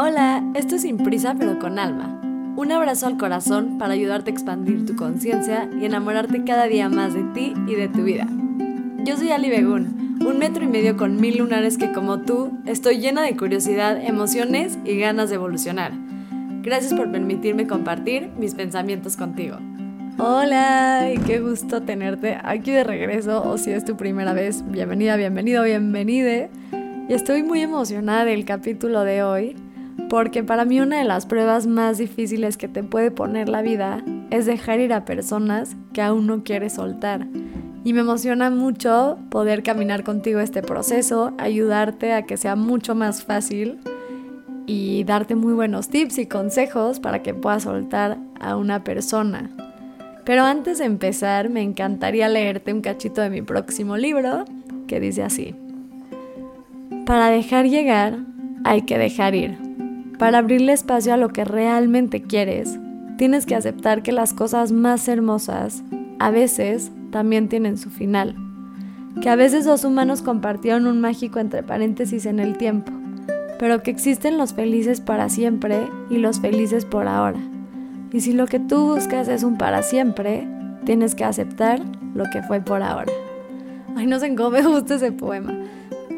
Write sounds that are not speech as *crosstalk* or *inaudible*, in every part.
Hola, esto es Sin Prisa pero con Alma. Un abrazo al corazón para ayudarte a expandir tu conciencia y enamorarte cada día más de ti y de tu vida. Yo soy Ali Begun, un metro y medio con mil lunares que como tú estoy llena de curiosidad, emociones y ganas de evolucionar. Gracias por permitirme compartir mis pensamientos contigo. Hola y qué gusto tenerte aquí de regreso o si es tu primera vez, bienvenida, bienvenido, bienvenide. Y estoy muy emocionada del capítulo de hoy porque para mí una de las pruebas más difíciles que te puede poner la vida es dejar ir a personas que aún no quieres soltar. Y me emociona mucho poder caminar contigo este proceso, ayudarte a que sea mucho más fácil y darte muy buenos tips y consejos para que puedas soltar a una persona. Pero antes de empezar, me encantaría leerte un cachito de mi próximo libro, que dice así. Para dejar llegar, hay que dejar ir. Para abrirle espacio a lo que realmente quieres, tienes que aceptar que las cosas más hermosas a veces también tienen su final. Que a veces dos humanos compartieron un mágico entre paréntesis en el tiempo, pero que existen los felices para siempre y los felices por ahora y si lo que tú buscas es un para siempre, tienes que aceptar lo que fue por ahora. Ay, no sé cómo me gusta ese poema.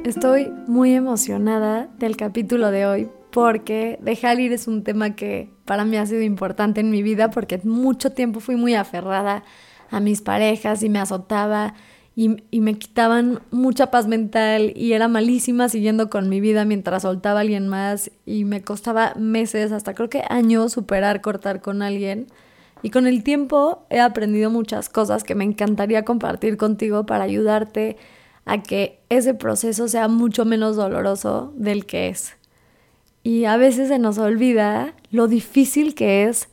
Estoy muy emocionada del capítulo de hoy porque dejar ir es un tema que para mí ha sido importante en mi vida porque mucho tiempo fui muy aferrada a mis parejas y me azotaba y, me quitaban mucha paz mental y era malísima siguiendo con mi vida mientras soltaba a alguien más y me costaba meses, hasta creo que años superar cortar con alguien. Y con el tiempo he aprendido muchas cosas que me encantaría compartir contigo para ayudarte a que ese proceso sea mucho menos doloroso del que es. Y a veces se nos olvida lo difícil que es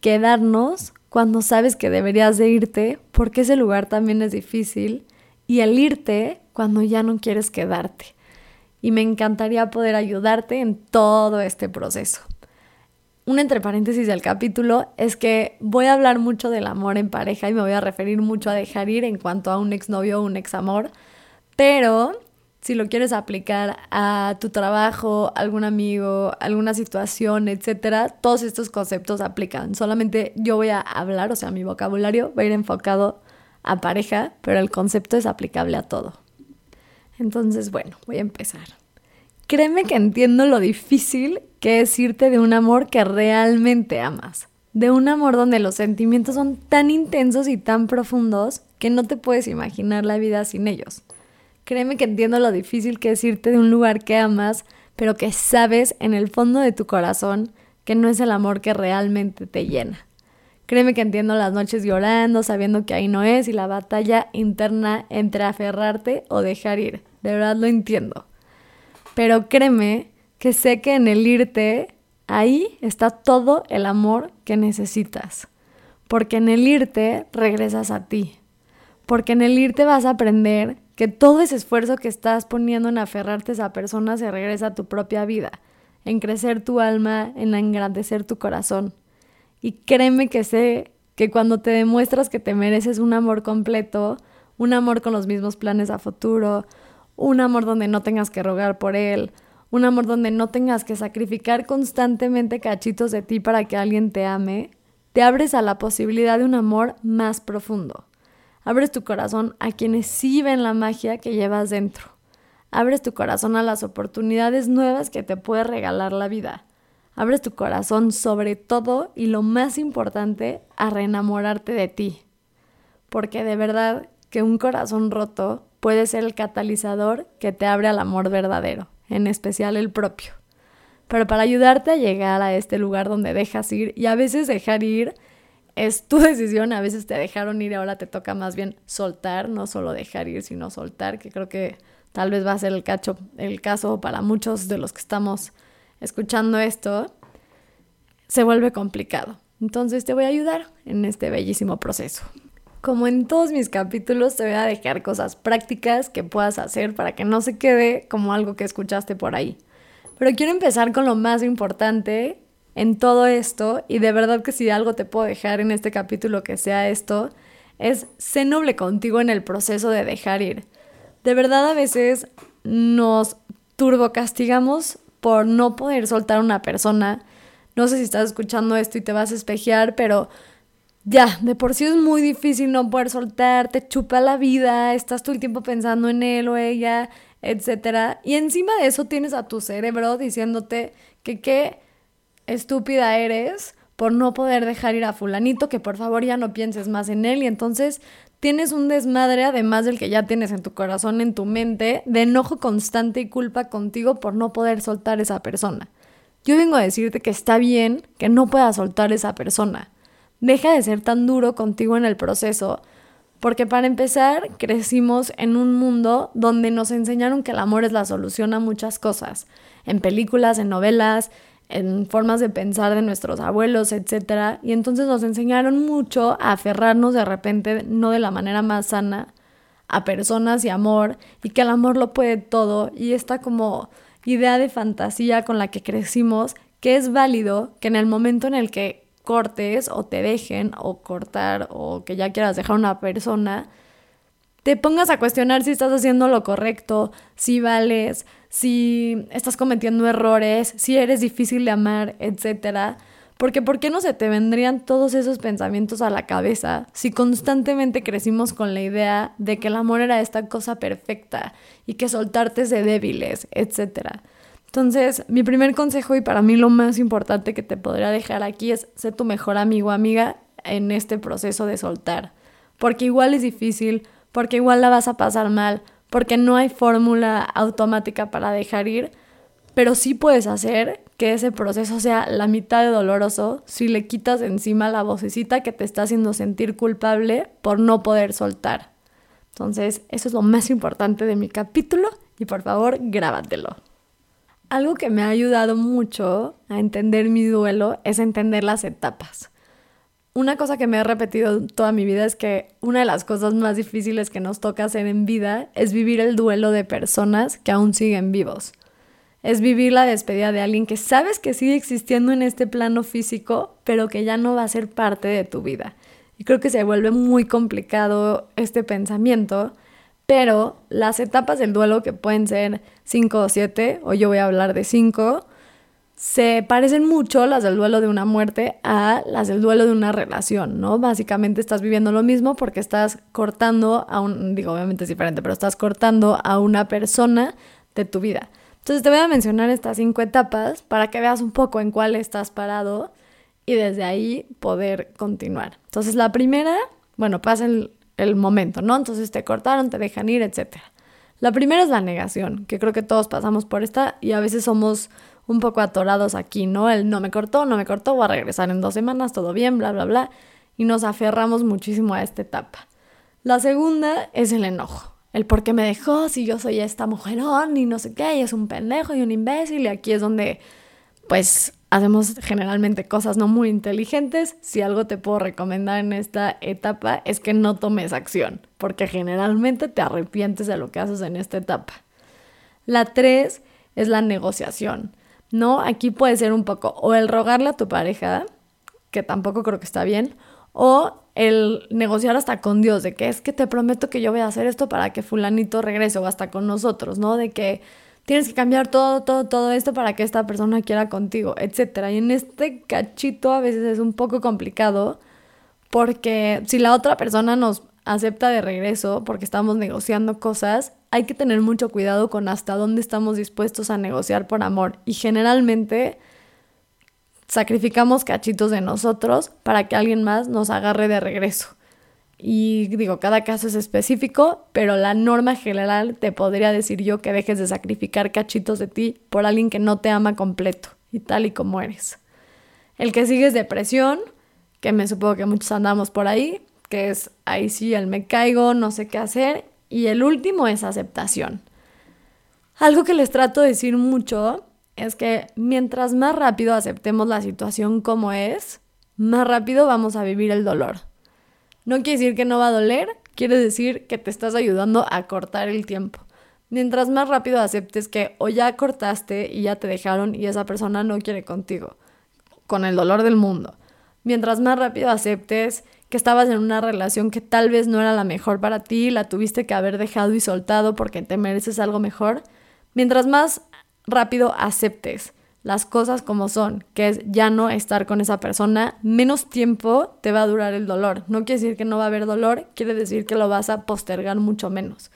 quedarnos cuando sabes que deberías de irte, porque ese lugar también es difícil, y el irte cuando ya no quieres quedarte. Y me encantaría poder ayudarte en todo este proceso. Un entre paréntesis del capítulo es que voy a hablar mucho del amor en pareja y me voy a referir mucho a dejar ir en cuanto a un exnovio o un examor, pero si lo quieres aplicar a tu trabajo, algún amigo, alguna situación, etcétera, todos estos conceptos aplican. Solamente yo voy a hablar, o sea, mi vocabulario va a ir enfocado a pareja, pero el concepto es aplicable a todo. Entonces, bueno, voy a empezar. Créeme que entiendo lo difícil que es irte de un amor que realmente amas. De un amor donde los sentimientos son tan intensos y tan profundos que no te puedes imaginar la vida sin ellos. Créeme que entiendo lo difícil que es irte de un lugar que amas, pero que sabes en el fondo de tu corazón que no es el amor que realmente te llena. Créeme que entiendo las noches llorando, sabiendo que ahí no es, y la batalla interna entre aferrarte o dejar ir. De verdad lo entiendo. Pero créeme que sé que en el irte, ahí está todo el amor que necesitas. Porque en el irte regresas a ti. Porque en el irte vas a aprender que todo ese esfuerzo que estás poniendo en aferrarte a esa persona se regresa a tu propia vida, en crecer tu alma, en engrandecer tu corazón. Y créeme que sé que cuando te demuestras que te mereces un amor completo, un amor con los mismos planes a futuro, un amor donde no tengas que rogar por él, un amor donde no tengas que sacrificar constantemente cachitos de ti para que alguien te ame, te abres a la posibilidad de un amor más profundo. Abres tu corazón a quienes sí ven la magia que llevas dentro. Abres tu corazón a las oportunidades nuevas que te puede regalar la vida. Abres tu corazón sobre todo y lo más importante, a reenamorarte de ti. Porque de verdad que un corazón roto puede ser el catalizador que te abre al amor verdadero, en especial el propio. Pero para ayudarte a llegar a este lugar donde dejas ir y a veces dejar ir es tu *laughs* decisión, a veces te dejaron ir ahora te toca más bien soltar, no solo dejar ir, sino soltar, que creo que tal vez va a ser el, cacho, el caso para muchos de los que estamos escuchando esto, se vuelve complicado. Entonces te voy a ayudar en este bellísimo proceso. Como en todos mis capítulos, te voy a dejar cosas prácticas que puedas hacer para que no se quede como algo que escuchaste por ahí. Pero quiero empezar con lo más importante en todo esto, y de verdad que si algo te puedo dejar en este capítulo que sea esto, es sé noble contigo en el proceso de dejar ir. De verdad a veces nos turbocastigamos por no poder soltar a una persona. No sé si estás escuchando esto y te vas a espejear, pero ya, de por sí es muy difícil no poder soltar, te chupa la vida, estás todo el tiempo pensando en él o ella, etc. Y encima de eso tienes a tu cerebro diciéndote que qué estúpida eres por no poder dejar ir a fulanito, que por favor ya no pienses más en él y entonces tienes un desmadre además del que ya tienes en tu corazón, en tu mente, de enojo constante y culpa contigo por no poder soltar esa persona. Yo vengo a decirte que está bien que no puedas soltar esa persona. Deja de ser tan duro contigo en el proceso, porque para empezar crecimos en un mundo donde nos enseñaron que el amor es la solución a muchas cosas, en películas, en novelas, en formas de pensar de nuestros abuelos, etc. Y entonces nos enseñaron mucho a aferrarnos de repente, no de la manera más sana, a personas y amor, y que el amor lo puede todo, y esta como idea de fantasía con la que crecimos, que es válido que en el momento en el que cortes o te dejen o cortar o que ya quieras dejar a una persona, te pongas a cuestionar si estás haciendo lo correcto, si vales, si estás cometiendo errores, si eres difícil de amar, etc. Porque ¿por qué no se te vendrían todos esos pensamientos a la cabeza si constantemente crecimos con la idea de que el amor era esta cosa perfecta y que soltarte es de débiles, etc. Entonces, mi primer consejo y para mí lo más importante que te podría dejar aquí es ser tu mejor amigo o amiga en este proceso de soltar. Porque igual es difícil, porque igual la vas a pasar mal, porque no hay fórmula automática para dejar ir, pero sí puedes hacer que ese proceso sea la mitad de doloroso si le quitas encima la vocecita que te está haciendo sentir culpable por no poder soltar. Entonces, eso es lo más importante de mi capítulo y por favor, grábatelo. Algo que me ha ayudado mucho a entender mi duelo es entender las etapas una cosa que me he repetido toda mi vida es que una de las cosas más difíciles que nos toca hacer en vida es vivir el duelo de personas que aún siguen vivos. Es vivir la despedida de alguien que sabes que sigue existiendo en este plano físico, pero que ya no va a ser parte de tu vida. Y creo que se vuelve muy complicado este pensamiento, pero las etapas del duelo que pueden ser 5 o 7, o yo voy a hablar de 5, se parecen mucho las del duelo de una muerte a las del duelo de una relación, ¿no? Básicamente estás viviendo lo mismo porque estás cortando a un, digo, obviamente es diferente, pero estás cortando a una persona de tu vida. Entonces te voy a mencionar estas cinco etapas para que veas un poco en cuál estás parado y desde ahí poder continuar. Entonces la primera, bueno, pasa el, el momento, ¿no? Entonces te cortaron, te dejan ir, etc. La primera es la negación, que creo que todos pasamos por esta y a veces somos un poco atorados aquí, ¿no? El no me cortó, no me cortó, voy a regresar en dos semanas, todo bien, bla, bla, bla. Y nos aferramos muchísimo a esta etapa. La segunda es el enojo. El por qué me dejó, si yo soy esta mujerón y no sé qué, y es un pendejo y un imbécil. Y aquí es donde, pues, hacemos generalmente cosas no muy inteligentes. Si algo te puedo recomendar en esta etapa es que no tomes acción, porque generalmente te arrepientes de lo que haces en esta etapa. La tres es la negociación. ¿No? Aquí puede ser un poco o el rogarle a tu pareja, que tampoco creo que está bien, o el negociar hasta con Dios, de que es que te prometo que yo voy a hacer esto para que fulanito regrese o hasta con nosotros, ¿no? De que tienes que cambiar todo, todo, todo esto para que esta persona quiera contigo, etc. Y en este cachito a veces es un poco complicado porque si la otra persona nos acepta de regreso porque estamos negociando cosas, hay que tener mucho cuidado con hasta dónde estamos dispuestos a negociar por amor. Y generalmente sacrificamos cachitos de nosotros para que alguien más nos agarre de regreso. Y digo, cada caso es específico, pero la norma general te podría decir yo que dejes de sacrificar cachitos de ti por alguien que no te ama completo y tal y como eres. El que sigue es depresión, que me supongo que muchos andamos por ahí, que es ahí sí, el me caigo, no sé qué hacer, y el último es aceptación. Algo que les trato de decir mucho es que mientras más rápido aceptemos la situación como es, más rápido vamos a vivir el dolor. No quiere decir que no va a doler, quiere decir que te estás ayudando a cortar el tiempo. Mientras más rápido aceptes que o ya cortaste y ya te dejaron y esa persona no quiere contigo, con el dolor del mundo. Mientras más rápido aceptes que estabas en una relación que tal vez no era la mejor para ti, la tuviste que haber dejado y soltado porque te mereces algo mejor. Mientras más rápido aceptes las cosas como son, que es ya no estar con esa persona, menos tiempo te va a durar el dolor. No quiere decir que no va a haber dolor, quiere decir que lo vas a postergar mucho menos.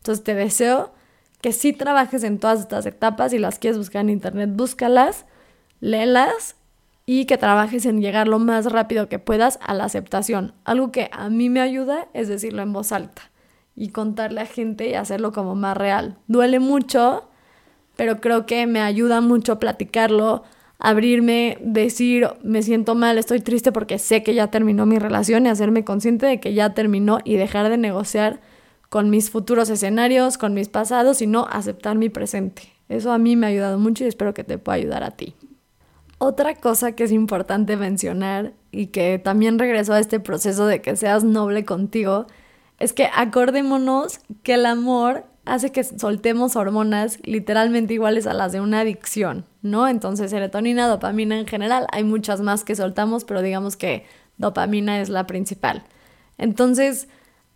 Entonces te deseo que sí trabajes en todas estas etapas y las quieres buscar en internet, búscalas, léelas y que trabajes en llegar lo más rápido que puedas a la aceptación. Algo que a mí me ayuda es decirlo en voz alta y contarle a gente y hacerlo como más real. Duele mucho, pero creo que me ayuda mucho platicarlo, abrirme, decir, me siento mal, estoy triste porque sé que ya terminó mi relación y hacerme consciente de que ya terminó y dejar de negociar con mis futuros escenarios, con mis pasados, sino aceptar mi presente. Eso a mí me ha ayudado mucho y espero que te pueda ayudar a ti. Otra cosa que es importante mencionar y que también regresó a este proceso de que seas noble contigo, es que acordémonos que el amor hace que soltemos hormonas literalmente iguales a las de una adicción, ¿no? Entonces, serotonina, dopamina en general, hay muchas más que soltamos, pero digamos que dopamina es la principal. Entonces,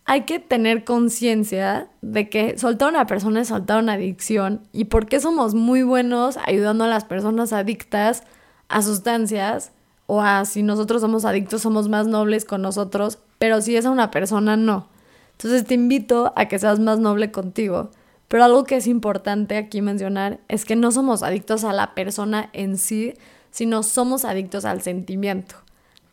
hay que tener conciencia de que soltar a una persona es soltar una adicción y por qué somos muy buenos ayudando a las personas adictas a sustancias o a si nosotros somos adictos somos más nobles con nosotros, pero si es a una persona no. Entonces te invito a que seas más noble contigo. Pero algo que es importante aquí mencionar es que no somos adictos a la persona en sí, sino somos adictos al sentimiento.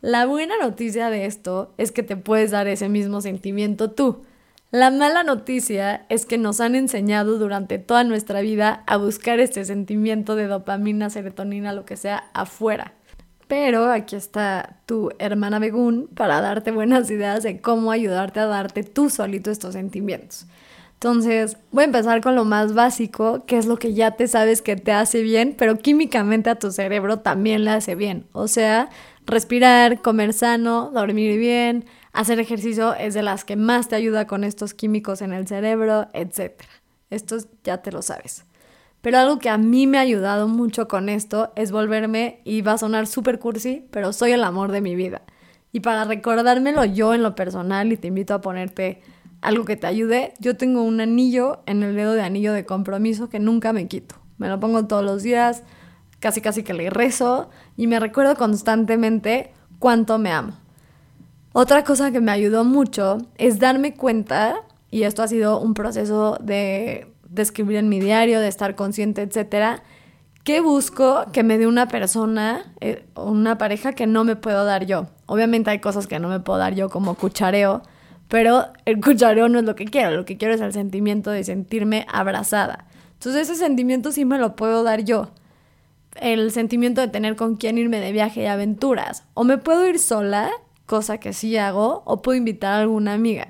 La buena noticia de esto es que te puedes dar ese mismo sentimiento tú. La mala noticia es que nos han enseñado durante toda nuestra vida a buscar este sentimiento de dopamina, serotonina, lo que sea, afuera. Pero aquí está tu hermana Begún para darte buenas ideas de cómo ayudarte a darte tú solito estos sentimientos. Entonces, voy a empezar con lo más básico, que es lo que ya te sabes que te hace bien, pero químicamente a tu cerebro también le hace bien. O sea, respirar, comer sano, dormir bien, hacer ejercicio es de las que más te ayuda con estos químicos en el cerebro, etc. Esto ya te lo sabes. Pero algo que a mí me ha ayudado mucho con esto es volverme, y va a sonar súper cursi, pero soy el amor de mi vida. Y para recordármelo yo en lo personal, y te invito a ponerte algo que te ayude, yo tengo un anillo en el dedo de anillo de compromiso que nunca me quito. Me lo pongo todos los días, casi casi que le rezo, y me recuerdo constantemente cuánto me amo. Otra cosa que me ayudó mucho es darme cuenta, y esto ha sido un proceso de escribir en mi diario, de estar consciente, etcétera, ¿qué busco que me dé una persona eh, o una pareja que no me puedo dar yo? Obviamente hay cosas que no me puedo dar yo como cuchareo, pero el cuchareo no es lo que quiero, lo que quiero es el sentimiento de sentirme abrazada. Entonces ese sentimiento sí me lo puedo dar yo. El sentimiento de tener con quién irme de viaje y aventuras. O me puedo ir sola, cosa que sí hago, o puedo invitar a alguna amiga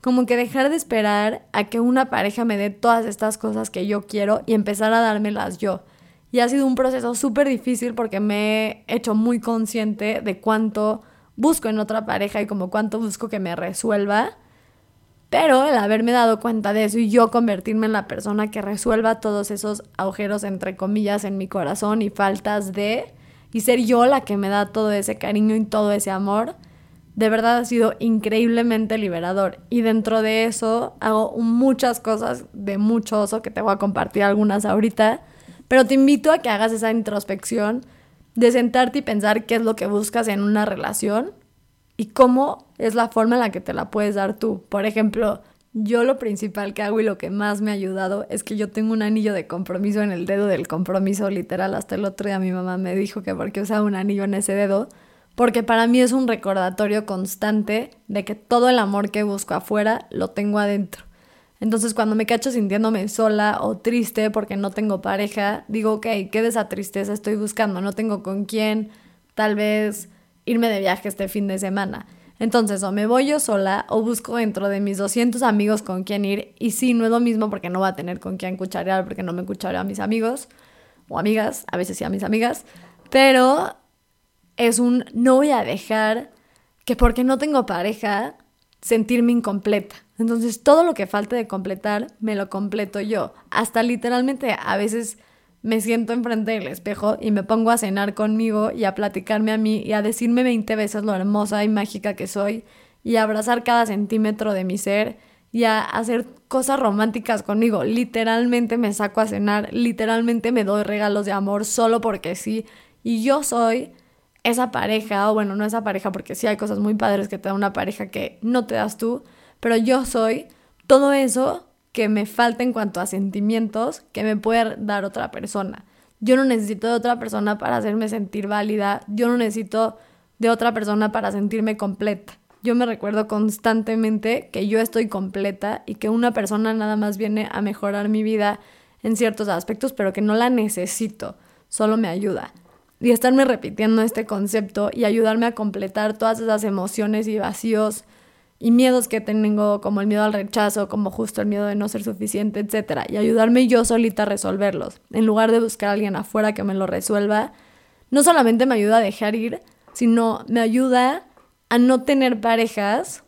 como que dejar de esperar a que una pareja me dé todas estas cosas que yo quiero y empezar a dármelas yo. Y ha sido un proceso súper difícil porque me he hecho muy consciente de cuánto busco en otra pareja y como cuánto busco que me resuelva. Pero el haberme dado cuenta de eso y yo convertirme en la persona que resuelva todos esos agujeros, entre comillas, en mi corazón y faltas de, y ser yo la que me da todo ese cariño y todo ese amor, de verdad ha sido increíblemente liberador. Y dentro de eso hago muchas cosas de mucho oso que te voy a compartir algunas ahorita. Pero te invito a que hagas esa introspección de sentarte y pensar qué es lo que buscas en una relación y cómo es la forma en la que te la puedes dar tú. Por ejemplo, yo lo principal que hago y lo que más me ha ayudado es que yo tengo un anillo de compromiso en el dedo del compromiso literal. Hasta el otro día mi mamá me dijo que porque usaba un anillo en ese dedo porque para mí es un recordatorio constante de que todo el amor que busco afuera lo tengo adentro. Entonces cuando me cacho sintiéndome sola o triste porque no tengo pareja, digo, ok, ¿qué de esa tristeza estoy buscando? No tengo con quién, tal vez irme de viaje este fin de semana. Entonces, o me voy yo sola o busco dentro de mis 200 amigos con quien ir. Y sí, no es lo mismo porque no va a tener con quién cucharear porque no me cuchareo a mis amigos o amigas, a veces sí a mis amigas. Pero es un no voy a dejar que porque no tengo pareja sentirme incompleta. Entonces todo lo que falte de completar me lo completo yo. Hasta literalmente a veces me siento enfrente del espejo y me pongo a cenar conmigo y a platicarme a mí y a decirme 20 veces lo hermosa y mágica que soy y a abrazar cada centímetro de mi ser y a hacer cosas románticas conmigo. Literalmente me saco a cenar, literalmente me doy regalos de amor solo porque sí. Y yo soy esa pareja, o bueno, no esa pareja porque sí hay cosas muy padres que te da una pareja que no te das tú, pero yo soy todo eso que me falta en cuanto a sentimientos que me puede dar otra persona. Yo no necesito de otra persona para hacerme sentir válida, yo no necesito de otra persona para sentirme completa. Yo me recuerdo constantemente que yo estoy completa y que una persona nada más viene a mejorar mi vida en ciertos aspectos, pero que no la necesito, solo me ayuda. Y estarme repitiendo este concepto y ayudarme a completar todas esas emociones y vacíos y miedos que tengo, como el miedo al rechazo, como justo el miedo de no ser suficiente, etc. Y ayudarme yo solita a resolverlos, en lugar de buscar a alguien afuera que me lo resuelva, no solamente me ayuda a dejar ir, sino me ayuda a no tener parejas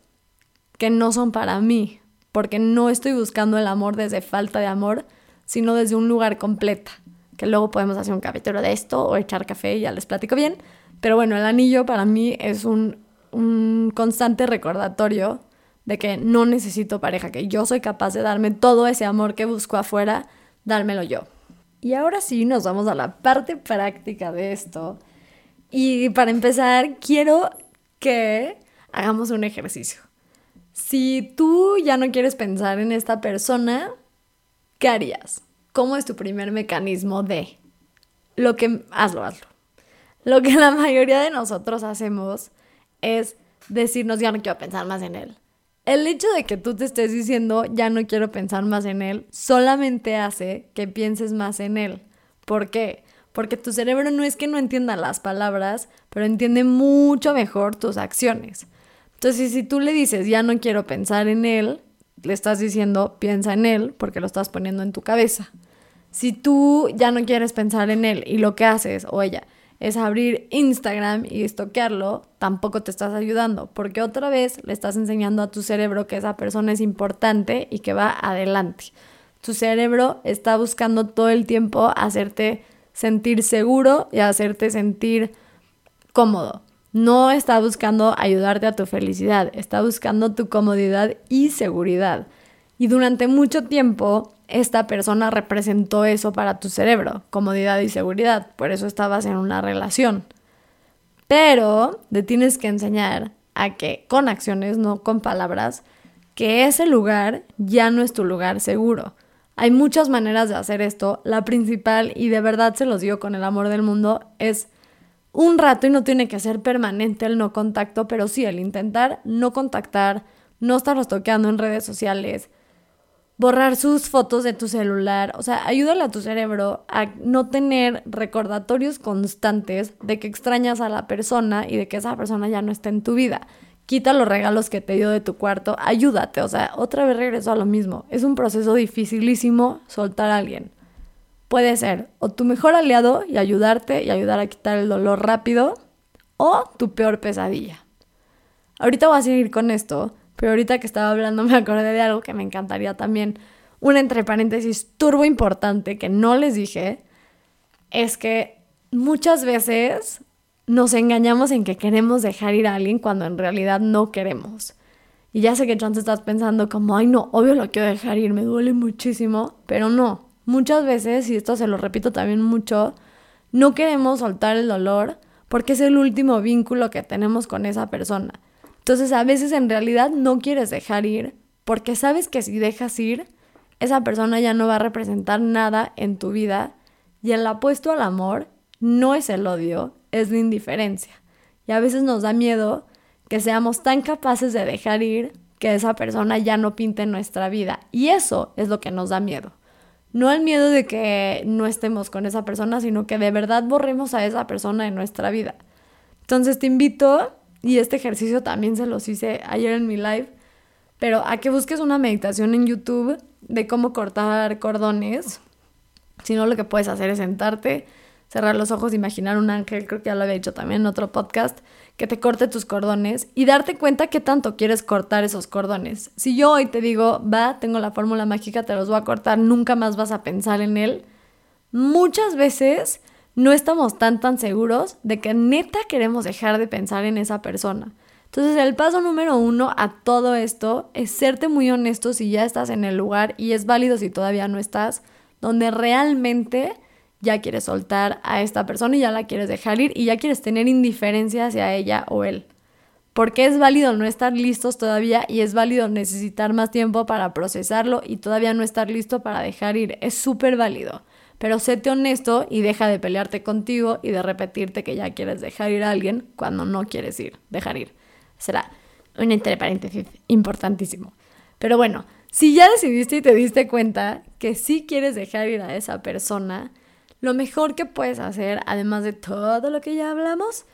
que no son para mí, porque no estoy buscando el amor desde falta de amor, sino desde un lugar completo, que luego podemos hacer un capítulo de esto o echar café y ya les platico bien, pero bueno, el anillo para mí es un, un constante recordatorio de que no necesito pareja, que yo soy capaz de darme todo ese amor que busco afuera, dármelo yo. Y ahora sí, nos vamos a la parte práctica de esto. Y para empezar, quiero que hagamos un ejercicio. Si tú ya no quieres pensar en esta persona, ¿qué harías? ¿Cómo es tu primer mecanismo de? Lo que, hazlo, hazlo. Lo que la mayoría de nosotros hacemos es decirnos, ya no quiero pensar más en él. El hecho de que tú te estés diciendo, ya no quiero pensar más en él, solamente hace que pienses más en él. ¿Por qué? porque tu cerebro no es que no entienda las palabras, pero entiende mucho mejor tus acciones. Entonces, si tú le dices, ya no quiero pensar en él, le estás diciendo, piensa en él, porque lo estás poniendo en tu cabeza. Si tú ya no quieres pensar en él y lo que haces, o ella, es abrir Instagram y estoquearlo, tampoco te estás ayudando, porque otra vez le estás enseñando a tu cerebro que esa persona es importante y que va adelante. Tu cerebro está buscando todo el tiempo hacerte sentir seguro y hacerte sentir cómodo. No está buscando ayudarte a tu felicidad, está buscando tu comodidad y seguridad. Y durante mucho tiempo esta persona representó eso para tu cerebro, comodidad y seguridad. Por eso estabas en una relación. Pero te tienes que enseñar a que con acciones, no con palabras, que ese lugar ya no es tu lugar seguro. Hay muchas maneras de hacer esto. La principal, y de verdad se los digo con el amor del mundo, es un rato y no tiene que ser permanente el no contacto, pero sí el intentar no contactar, no estarlos toqueando en redes sociales, borrar sus fotos de tu celular, o sea, ayúdale a tu cerebro a no tener recordatorios constantes de que extrañas a la persona y de que esa persona ya no está en tu vida quita los regalos que te dio de tu cuarto, ayúdate, o sea, otra vez regreso a lo mismo. Es un proceso dificilísimo soltar a alguien. Puede ser o tu mejor aliado y ayudarte y ayudar a quitar el dolor rápido, o tu peor pesadilla. Ahorita voy a seguir con esto, pero ahorita que estaba hablando *laughs* me acordé de algo que me encantaría también. Un entre paréntesis turbo importante que no les dije es que muchas veces nos engañamos en que queremos dejar ir a alguien cuando en realidad no queremos. Y ya sé que tú estás pensando como, ay no, obvio lo quiero dejar ir, me duele muchísimo, pero no. Muchas veces, y esto se lo repito también mucho, no queremos soltar el dolor porque es el último vínculo que tenemos con esa persona. Entonces a veces en realidad no quieres dejar ir porque sabes que si dejas ir, esa persona ya no va a representar nada en tu vida y el apuesto al amor no es el odio, es la indiferencia. Y a veces nos da miedo que seamos tan capaces de dejar ir que esa persona ya no pinte nuestra vida. Y eso es lo que nos da miedo. No el miedo de que no estemos con esa persona, sino que de verdad borremos a esa persona de nuestra vida. Entonces te invito, y este ejercicio también se los hice ayer en mi live, pero a que busques una meditación en YouTube de cómo cortar cordones. Si no, lo que puedes hacer es sentarte, cerrar los ojos, imaginar un ángel, creo que ya lo había dicho también en otro podcast, que te corte tus cordones y darte cuenta qué tanto quieres cortar esos cordones. Si yo hoy te digo, va, tengo la fórmula mágica, te los voy a cortar, nunca más vas a pensar en él, muchas veces no estamos tan tan seguros de que neta queremos dejar de pensar en esa persona. Entonces el paso número uno a todo esto es serte muy honesto si ya estás en el lugar y es válido si todavía no estás, donde realmente ya quieres soltar a esta persona y ya la quieres dejar ir y ya quieres tener indiferencia hacia ella o él. Porque es válido no estar listos todavía y es válido necesitar más tiempo para procesarlo y todavía no estar listo para dejar ir. Es súper válido. Pero séte honesto y deja de pelearte contigo y de repetirte que ya quieres dejar ir a alguien cuando no quieres ir, dejar ir será un entre paréntesis importantísimo. Pero bueno, si ya decidiste y te diste cuenta que sí quieres dejar ir a esa persona, lo mejor que puedes hacer, además de todo lo que ya hablamos,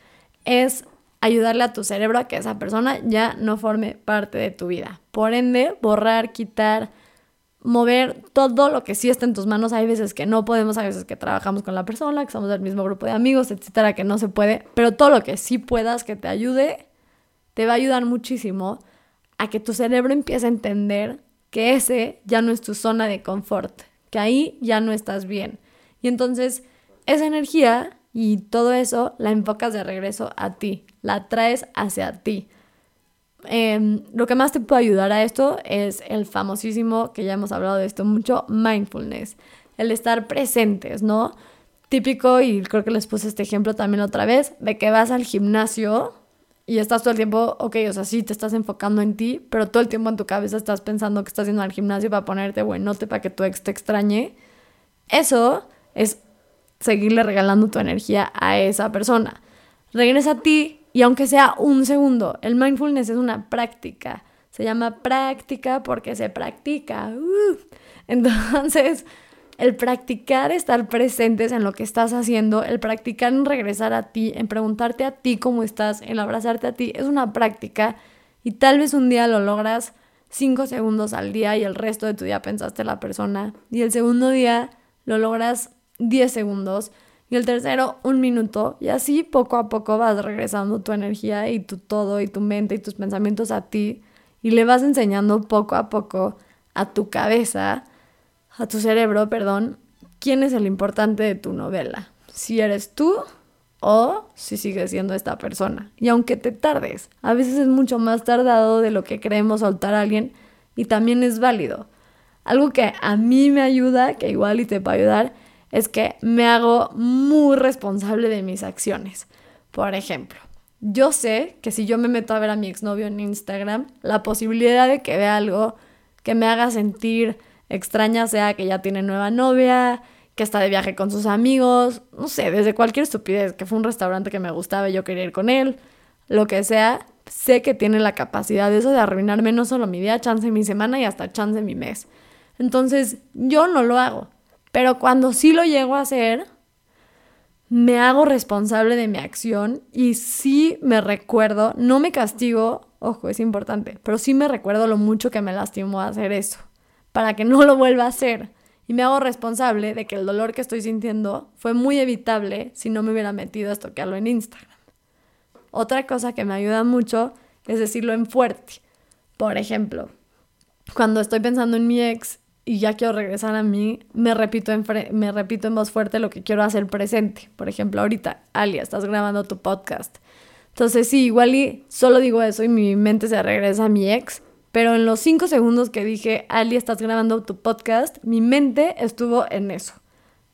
es ayudarle a tu cerebro a que esa persona ya no forme parte de tu vida. Por ende, borrar, quitar, mover todo lo que sí está en tus manos. Hay veces que no podemos, hay veces que trabajamos con la persona, que somos del mismo grupo de amigos, etcétera, que no se puede, pero todo lo que sí puedas que te ayude te va a ayudar muchísimo a que tu cerebro empiece a entender que ese ya no es tu zona de confort, que ahí ya no estás bien. Y entonces esa energía y todo eso la enfocas de regreso a ti, la traes hacia ti. Em, lo que más te puede ayudar a esto es el famosísimo, que ya hemos hablado de esto mucho, mindfulness, el estar presentes, ¿no? Típico, y creo que les puse este ejemplo también otra vez, de que vas al gimnasio y estás todo el tiempo, ok, o sea, sí te estás enfocando en ti, pero todo el tiempo en tu cabeza estás pensando que estás yendo al gimnasio para ponerte buenote para que tu ex te extrañe. Eso es seguirle regalando tu energía a esa persona. Regresa a ti y aunque sea un segundo, el mindfulness es una práctica. Se llama práctica porque se practica. Uh. Entonces, el practicar estar presentes en lo que estás haciendo, el practicar en regresar a ti, en preguntarte a ti cómo estás, en abrazarte a ti, es una práctica y tal vez un día lo logras cinco segundos al día y el resto de tu día pensaste en la persona y el segundo día lo logras 10 segundos y el tercero un minuto y así poco a poco vas regresando tu energía y tu todo y tu mente y tus pensamientos a ti y le vas enseñando poco a poco a tu cabeza a tu cerebro, perdón, quién es el importante de tu novela. Si eres tú o si sigues siendo esta persona. Y aunque te tardes, a veces es mucho más tardado de lo que creemos soltar a alguien y también es válido. Algo que a mí me ayuda, que igual y te puede ayudar, es que me hago muy responsable de mis acciones. Por ejemplo, yo sé que si yo me meto a ver a mi exnovio en Instagram, la posibilidad de que vea algo que me haga sentir extraña sea que ya tiene nueva novia, que está de viaje con sus amigos, no sé, desde cualquier estupidez, que fue un restaurante que me gustaba y yo quería ir con él, lo que sea, sé que tiene la capacidad de eso de arruinarme no solo mi día, chance mi semana y hasta chance mi mes. Entonces, yo no lo hago, pero cuando sí lo llego a hacer, me hago responsable de mi acción y sí me recuerdo, no me castigo, ojo, es importante, pero sí me recuerdo lo mucho que me lastimó hacer eso para que *laughs* no lo vuelva a hacer. Y me hago responsable de que el dolor que estoy sintiendo fue muy evitable si no me hubiera metido a estoquearlo en Instagram. Otra cosa que me ayuda mucho es decirlo en fuerte. Por ejemplo, cuando estoy pensando en mi ex y ya quiero regresar a mí, me repito en, me repito en voz fuerte lo que quiero hacer presente. Por ejemplo, ahorita, Alia, estás grabando tu podcast. Entonces, sí, igual y solo digo eso y mi mente se regresa a mi ex pero en los cinco segundos que dije, Ali, estás grabando tu podcast, mi mente estuvo en eso.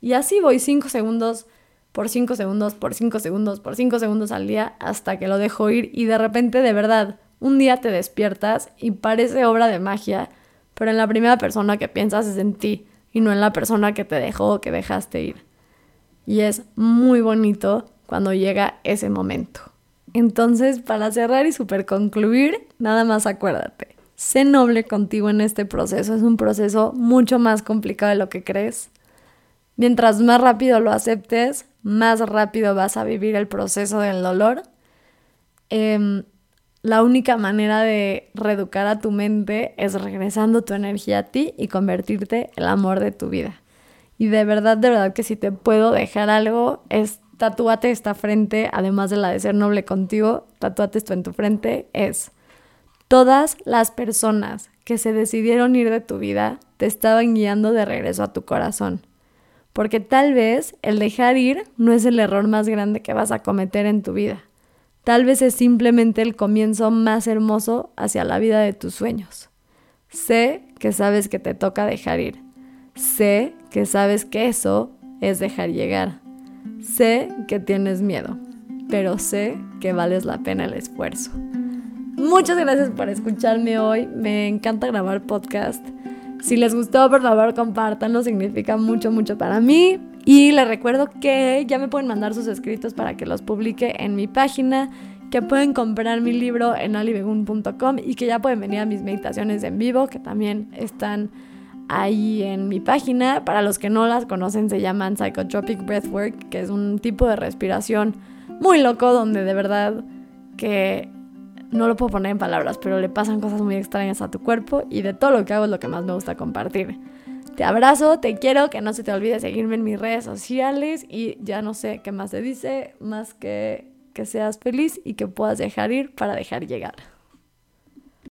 Y así voy cinco segundos por cinco segundos, por cinco segundos, por cinco segundos al día hasta que lo dejo ir y de repente, de verdad, un día te despiertas y parece obra de magia, pero en la primera persona que piensas es en ti y no en la persona que te dejó o que dejaste ir. Y es muy bonito cuando llega ese momento. Entonces, para cerrar y super concluir, nada más acuérdate sé noble contigo en este proceso. Es un proceso mucho más complicado de lo que crees. Mientras más rápido lo aceptes, más rápido vas a vivir el proceso del dolor. Em, la única manera de reeducar a tu mente es regresando tu energía a ti y convertirte el amor de tu vida. Y de verdad, de verdad que si te puedo dejar algo, es tatúate esta frente, además de la de ser noble contigo, tatúate esto en tu frente, es Todas las personas que se decidieron ir de tu vida te estaban guiando de regreso a tu corazón. Porque tal vez el dejar ir no es el error más grande que vas a cometer en tu vida. Tal vez es simplemente el comienzo más hermoso hacia la vida de tus sueños. Sé que sabes que te toca dejar ir. Sé que sabes que eso es dejar llegar. Sé que tienes miedo, pero sé que vales la pena el esfuerzo. Muchas gracias por escucharme hoy. Me encanta grabar podcast. Si les gustó, por favor, compártanlo. Significa mucho, mucho para mí. Y les recuerdo que ya me pueden mandar sus escritos para que los publique en mi página, que pueden comprar mi libro en alibegun.com y que ya pueden venir a mis meditaciones en vivo, que también están ahí en mi página. Para los que no las conocen, se llaman Psychotropic Breathwork, que es un tipo de respiración muy loco donde de verdad que no lo puedo poner en palabras, pero le pasan cosas muy extrañas a tu cuerpo y de todo lo que hago es lo que más me gusta compartir. Te abrazo, te quiero, que no se te olvide seguirme en mis redes sociales y ya no sé qué más te dice, más que que seas feliz y que puedas dejar ir para dejar llegar.